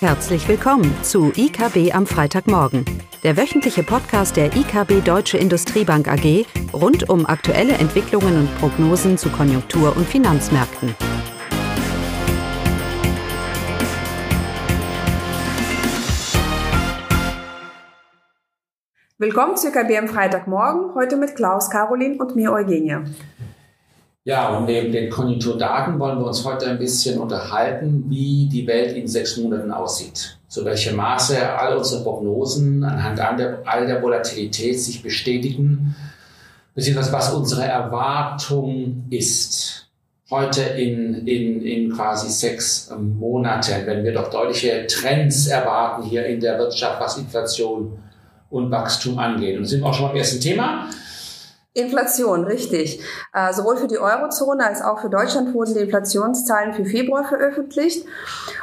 Herzlich willkommen zu IKB am Freitagmorgen, der wöchentliche Podcast der IKB Deutsche Industriebank AG rund um aktuelle Entwicklungen und Prognosen zu Konjunktur- und Finanzmärkten. Willkommen zu IKB am Freitagmorgen, heute mit Klaus, Caroline und mir Eugenie. Ja, und neben den Konjunkturdaten wollen wir uns heute ein bisschen unterhalten, wie die Welt in sechs Monaten aussieht. Zu welchem Maße all unsere Prognosen anhand all der Volatilität sich bestätigen, beziehungsweise was unsere Erwartung ist. Heute in, in, in quasi sechs Monaten, wenn wir doch deutliche Trends erwarten hier in der Wirtschaft, was Inflation und Wachstum angeht. Und sind wir auch schon beim ersten Thema. Inflation, richtig. Äh, sowohl für die Eurozone als auch für Deutschland wurden die Inflationszahlen für Februar veröffentlicht.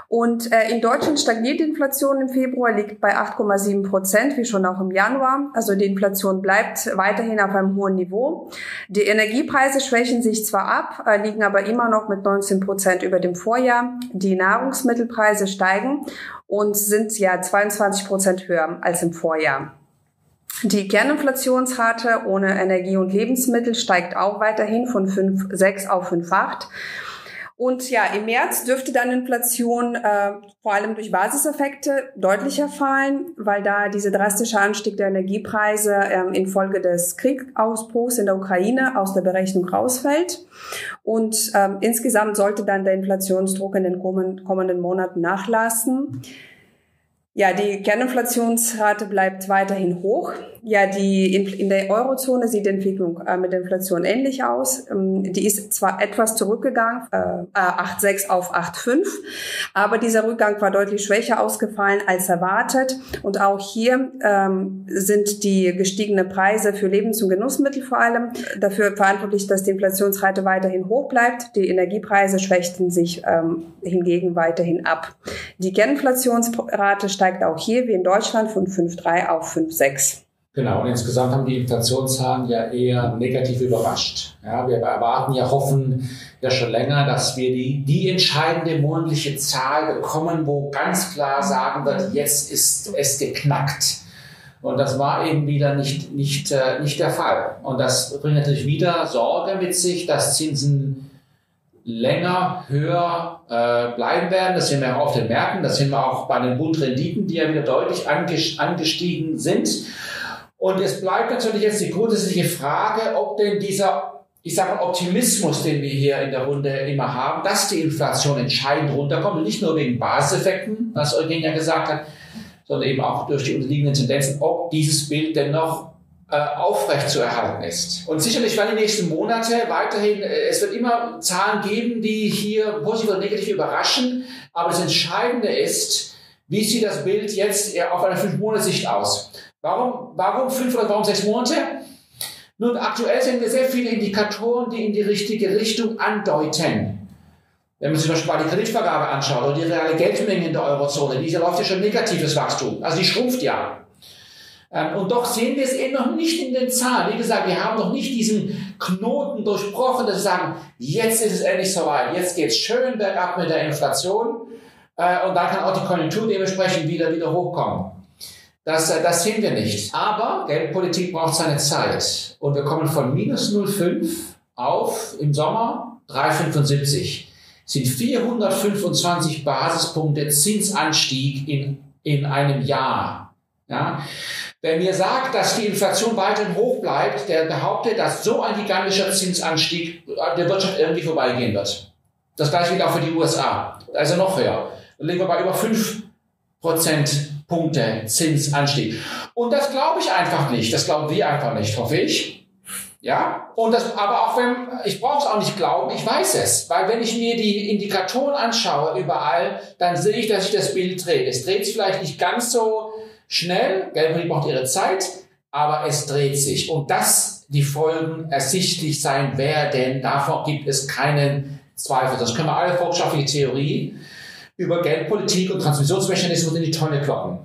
Und äh, in Deutschland stagniert die Inflation im Februar, liegt bei 8,7 Prozent, wie schon auch im Januar. Also die Inflation bleibt weiterhin auf einem hohen Niveau. Die Energiepreise schwächen sich zwar ab, äh, liegen aber immer noch mit 19 Prozent über dem Vorjahr. Die Nahrungsmittelpreise steigen und sind ja 22 Prozent höher als im Vorjahr. Die Kerninflationsrate ohne Energie und Lebensmittel steigt auch weiterhin von 5,6 auf 5,8. Und ja, im März dürfte dann Inflation äh, vor allem durch Basiseffekte deutlicher fallen, weil da dieser drastische Anstieg der Energiepreise ähm, infolge des Kriegausbruchs in der Ukraine aus der Berechnung rausfällt. Und ähm, insgesamt sollte dann der Inflationsdruck in den kommenden Monaten nachlassen. Ja, die Kerninflationsrate bleibt weiterhin hoch. Ja, die in, der Eurozone sieht die Entwicklung äh, mit der Inflation ähnlich aus. Ähm, die ist zwar etwas zurückgegangen, äh, 8,6 auf 8,5, aber dieser Rückgang war deutlich schwächer ausgefallen als erwartet. Und auch hier ähm, sind die gestiegenen Preise für Lebens- und Genussmittel vor allem dafür verantwortlich, dass die Inflationsrate weiterhin hoch bleibt. Die Energiepreise schwächten sich ähm, hingegen weiterhin ab. Die Kerninflationsrate steigt auch hier wie in Deutschland von 5,3 auf 5,6. Genau, und insgesamt haben die Inflationszahlen ja eher negativ überrascht. Ja, wir erwarten ja, hoffen ja schon länger, dass wir die, die entscheidende monatliche Zahl bekommen, wo ganz klar sagen wird, jetzt ist es geknackt. Und das war eben wieder nicht, nicht, äh, nicht der Fall. Und das bringt natürlich wieder Sorge mit sich, dass Zinsen länger höher äh, bleiben werden. Das sehen wir auch auf den Märkten, das sehen wir auch bei den Bundrenditen, die ja wieder deutlich angestiegen sind. Und es bleibt natürlich jetzt die grundsätzliche Frage, ob denn dieser, ich sage mal, Optimismus, den wir hier in der Runde immer haben, dass die Inflation entscheidend runterkommt, nicht nur wegen Basiseffekten, was Eugenia gesagt hat, sondern eben auch durch die unterliegenden Tendenzen, ob dieses Bild denn noch äh, aufrecht zu erhalten ist. Und sicherlich werden die nächsten Monate weiterhin, äh, es wird immer Zahlen geben, die hier positiv oder negativ überraschen, aber das Entscheidende ist, wie sieht das Bild jetzt auf einer Fünf-Monats-Sicht aus? Warum, warum fünf oder warum sechs Monate? Nun, aktuell sehen wir sehr viele Indikatoren, die in die richtige Richtung andeuten. Wenn man sich zum Beispiel mal die Kreditvergabe anschaut oder die reale Geldmenge in der Eurozone, die läuft ja schon negatives Wachstum. Also die schrumpft ja. Ähm, und doch sehen wir es eben noch nicht in den Zahlen. Wie gesagt, wir haben noch nicht diesen Knoten durchbrochen, dass wir sagen, jetzt ist es endlich soweit, jetzt geht es schön bergab mit der Inflation äh, und dann kann auch die Konjunktur dementsprechend wieder, wieder hochkommen. Das, äh, das sehen wir nicht. Aber Geldpolitik braucht seine Zeit. Und wir kommen von minus 0,5 auf im Sommer 3,75. Sind 425 Basispunkte Zinsanstieg in, in einem Jahr. Ja? Wer mir sagt, dass die Inflation weiterhin hoch bleibt, der behauptet, dass so ein gigantischer Zinsanstieg der Wirtschaft irgendwie vorbeigehen wird. Das gleiche gilt auch für die USA. Also noch höher. Da liegen wir bei über 5 Prozent Punkte Zinsanstieg. Und das glaube ich einfach nicht. Das glauben wir einfach nicht, hoffe ich. Ja, und das, aber auch wenn, ich brauche es auch nicht glauben, ich weiß es. Weil wenn ich mir die Indikatoren anschaue überall, dann sehe ich, dass sich das Bild dreht. Es dreht sich vielleicht nicht ganz so schnell, Geldpolitik braucht ihre Zeit, aber es dreht sich. Und dass die Folgen ersichtlich sein werden, davon gibt es keinen Zweifel. Das können wir alle volkswirtschaftliche Theorie über Geldpolitik und Transmissionsmechanismen in die Tonne kloppen.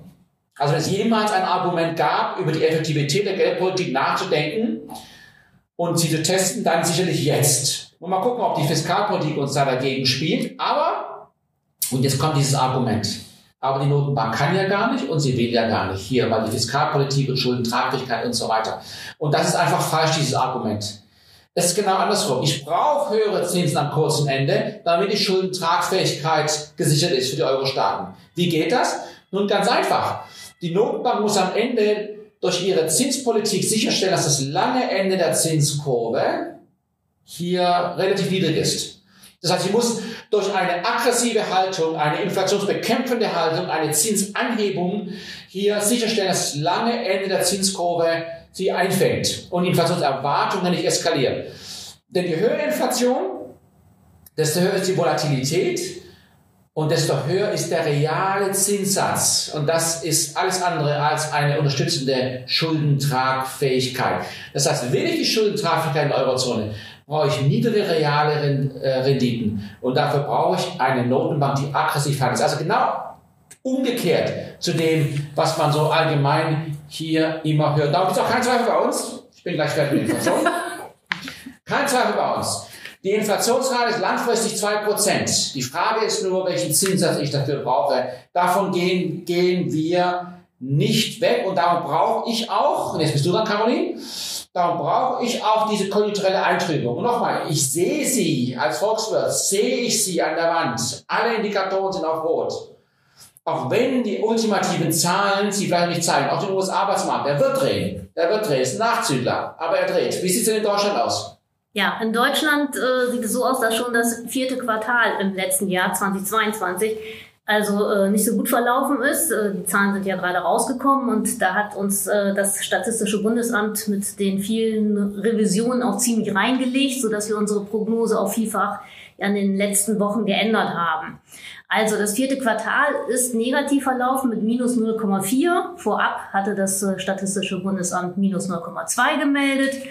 Also wenn es jemals ein Argument gab, über die Effektivität der Geldpolitik nachzudenken und sie zu testen, dann sicherlich jetzt. Und mal gucken, ob die Fiskalpolitik uns da dagegen spielt. Aber, und jetzt kommt dieses Argument, Aber die Notenbank kann ja gar nicht und sie will ja gar nicht hier, weil die Fiskalpolitik und Schuldentragfähigkeit und so weiter. Und das ist einfach falsch, dieses Argument. Es ist genau andersrum. Ich brauche höhere Zinsen am kurzen Ende, damit die Schuldentragfähigkeit gesichert ist für die Euro-Staaten. Wie geht das? Nun ganz einfach. Die Notenbank muss am Ende durch ihre Zinspolitik sicherstellen, dass das lange Ende der Zinskurve hier relativ niedrig ist. Das heißt, sie muss durch eine aggressive Haltung, eine inflationsbekämpfende Haltung, eine Zinsanhebung hier sicherstellen, dass das lange Ende der Zinskurve sie einfängt und Inflationserwartungen nicht eskalieren. Denn je höher Inflation, desto höher ist die Volatilität und desto höher ist der reale Zinssatz. Und das ist alles andere als eine unterstützende Schuldentragfähigkeit. Das heißt, will ich die Schuldentragfähigkeit in der Eurozone, brauche ich niedrige reale äh, Renditen. Und dafür brauche ich eine Notenbank, die aggressiv handelt. Also genau umgekehrt zu dem, was man so allgemein hier immer hört. Da gibt es auch keinen Zweifel bei uns. Ich bin gleich fertig mit der Inflation. Kein Zweifel bei uns. Die Inflationsrate ist langfristig 2%. Die Frage ist nur, welchen Zinssatz ich dafür brauche. Davon gehen, gehen wir nicht weg und darum brauche ich auch, und jetzt bist du dran, Caroline, darum brauche ich auch diese konjunkturelle Eintrübung. Und nochmal, ich sehe sie als Volkswirt, sehe ich sie an der Wand. Alle Indikatoren sind auf Rot. Auch wenn die ultimativen Zahlen sie vielleicht nicht zeigen, auch den US-Arbeitsmarkt, der wird drehen. Der wird drehen, ist ein Nachzügler, aber er dreht. Wie sieht es denn in Deutschland aus? Ja, in Deutschland äh, sieht es so aus, dass schon das vierte Quartal im letzten Jahr 2022 also äh, nicht so gut verlaufen ist. Äh, die Zahlen sind ja gerade rausgekommen und da hat uns äh, das Statistische Bundesamt mit den vielen Revisionen auch ziemlich reingelegt, so dass wir unsere Prognose auch vielfach in den letzten Wochen geändert haben. Also das vierte Quartal ist negativ verlaufen mit minus 0,4. Vorab hatte das äh, Statistische Bundesamt minus 0,2 gemeldet.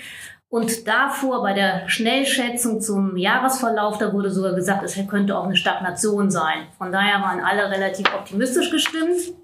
Und davor bei der Schnellschätzung zum Jahresverlauf, da wurde sogar gesagt, es könnte auch eine Stagnation sein. Von daher waren alle relativ optimistisch gestimmt.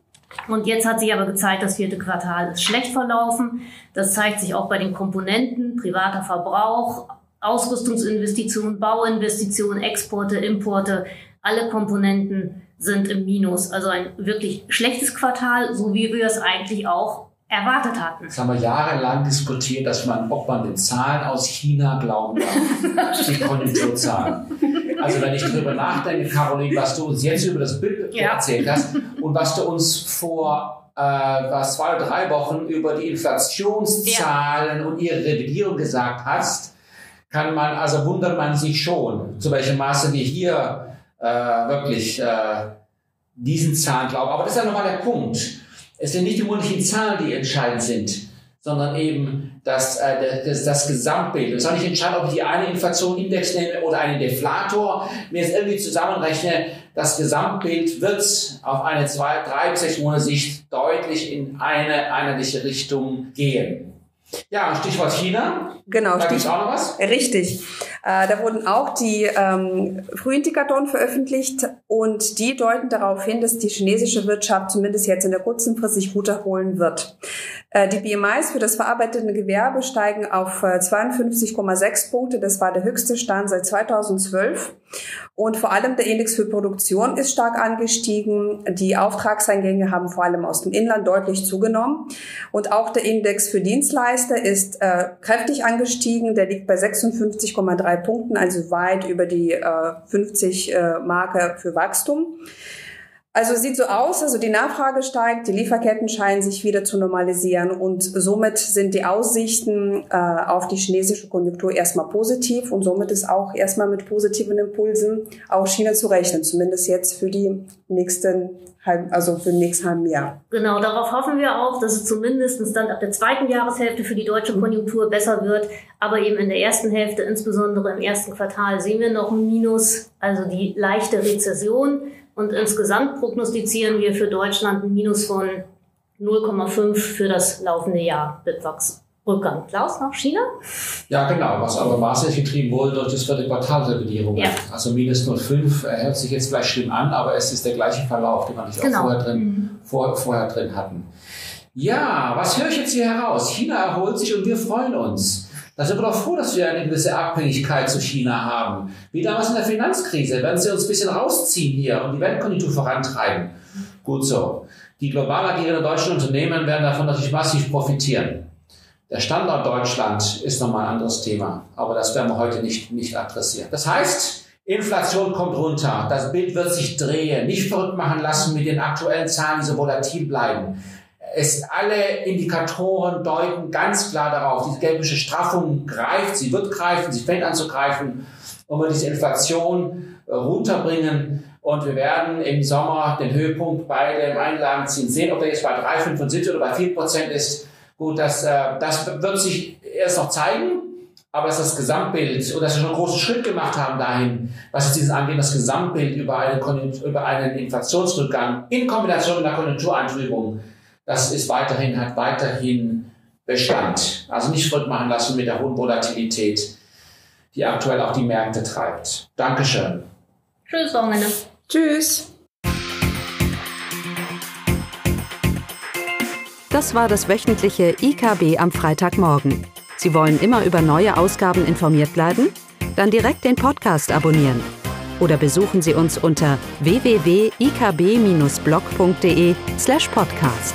Und jetzt hat sich aber gezeigt, das vierte Quartal ist schlecht verlaufen. Das zeigt sich auch bei den Komponenten, privater Verbrauch, Ausrüstungsinvestitionen, Bauinvestitionen, Exporte, Importe. Alle Komponenten sind im Minus. Also ein wirklich schlechtes Quartal, so wie wir es eigentlich auch erwartet hatten. Jetzt haben wir jahrelang diskutiert, dass man, ob man den Zahlen aus China glauben darf, die Konjunkturzahlen. Also wenn ich darüber nachdenke, Caroline, was du uns jetzt über das Bild ja. erzählt hast und was du uns vor äh, was zwei oder drei Wochen über die Inflationszahlen ja. und ihre Revidierung gesagt hast, kann man, also wundert man sich schon, zu welchem Maße wir hier äh, wirklich äh, diesen Zahlen glauben. Aber das ist ja nochmal der Punkt es sind nicht die monatlichen Zahlen, die entscheidend sind, sondern eben das, äh, das, das Gesamtbild. Es soll nicht entscheiden, ob ich die eine Inflation-Index nehme oder einen Deflator, mir jetzt irgendwie zusammenrechne. Das Gesamtbild wird auf eine zwei, drei bis sechs Monate Sicht deutlich in eine einheitliche Richtung gehen. Ja, Stichwort China. Genau, da Stich auch noch was? Richtig. Äh, da wurden auch die ähm, Frühindikatoren veröffentlicht und die deuten darauf hin, dass die chinesische Wirtschaft zumindest jetzt in der kurzen Frist sich gut erholen wird. Äh, die BMIs für das verarbeitende Gewerbe steigen auf äh, 52,6 Punkte. Das war der höchste Stand seit 2012. Und vor allem der Index für Produktion ist stark angestiegen. Die Auftragseingänge haben vor allem aus dem Inland deutlich zugenommen. Und auch der Index für Dienstleister ist äh, kräftig angestiegen. Der liegt bei 56,3 Punkten, also weit über die äh, 50 äh, Marke für Wachstum. Also sieht so aus, also die Nachfrage steigt, die Lieferketten scheinen sich wieder zu normalisieren und somit sind die Aussichten äh, auf die chinesische Konjunktur erstmal positiv und somit ist auch erstmal mit positiven Impulsen auch China zu rechnen, zumindest jetzt für die nächsten also für nächsten halben Jahr. Genau, darauf hoffen wir auch, dass es zumindest dann ab der zweiten Jahreshälfte für die deutsche Konjunktur besser wird. Aber eben in der ersten Hälfte, insbesondere im ersten Quartal, sehen wir noch ein Minus, also die leichte Rezession. Und insgesamt prognostizieren wir für Deutschland ein Minus von 0,5 für das laufende Jahr Bitwachs. Rückgang. Klaus, nach China? Ja, genau, was aber maßgeblich getrieben wurde durch das vierte Quartalrevidierung. Ja. Also minus 0,5 hört sich jetzt vielleicht schlimm an, aber es ist der gleiche Verlauf, den wir nicht genau. auch vorher drin, mhm. vor, vorher drin hatten. Ja, was höre ich jetzt hier heraus? China erholt sich und wir freuen uns. Da sind wir doch froh, dass wir eine gewisse Abhängigkeit zu China haben. Wie damals in der Finanzkrise, werden sie uns ein bisschen rausziehen hier und die Weltkonjunktur vorantreiben. Gut so. Die global agierenden deutschen Unternehmen werden davon natürlich massiv profitieren. Der Standort Deutschland ist nochmal ein anderes Thema, aber das werden wir heute nicht, nicht adressieren. Das heißt, Inflation kommt runter, das Bild wird sich drehen, nicht verrückt machen lassen mit den aktuellen Zahlen, die so volatil bleiben. Es, alle Indikatoren deuten ganz klar darauf, diese gelbische Straffung greift, sie wird greifen, sie fängt an zu greifen und wir diese Inflation äh, runterbringen. Und wir werden im Sommer den Höhepunkt bei dem Einlagenziehen sehen, ob der jetzt bei 3, 75 oder bei 4 Prozent ist. Gut, das, äh, das wird sich erst noch zeigen, aber es ist das Gesamtbild und dass wir schon einen großen Schritt gemacht haben dahin, was es dieses angeht, das Gesamtbild über einen, über einen Inflationsrückgang in Kombination mit einer Konjunktureintrübung, das ist weiterhin, hat weiterhin Bestand. Also nicht verrückt machen lassen mit der hohen Volatilität, die aktuell auch die Märkte treibt. Dankeschön. Tschüss, Wochenende. Tschüss. Das war das wöchentliche IKB am Freitagmorgen. Sie wollen immer über neue Ausgaben informiert bleiben? Dann direkt den Podcast abonnieren. Oder besuchen Sie uns unter www.ikb-blog.de slash podcast.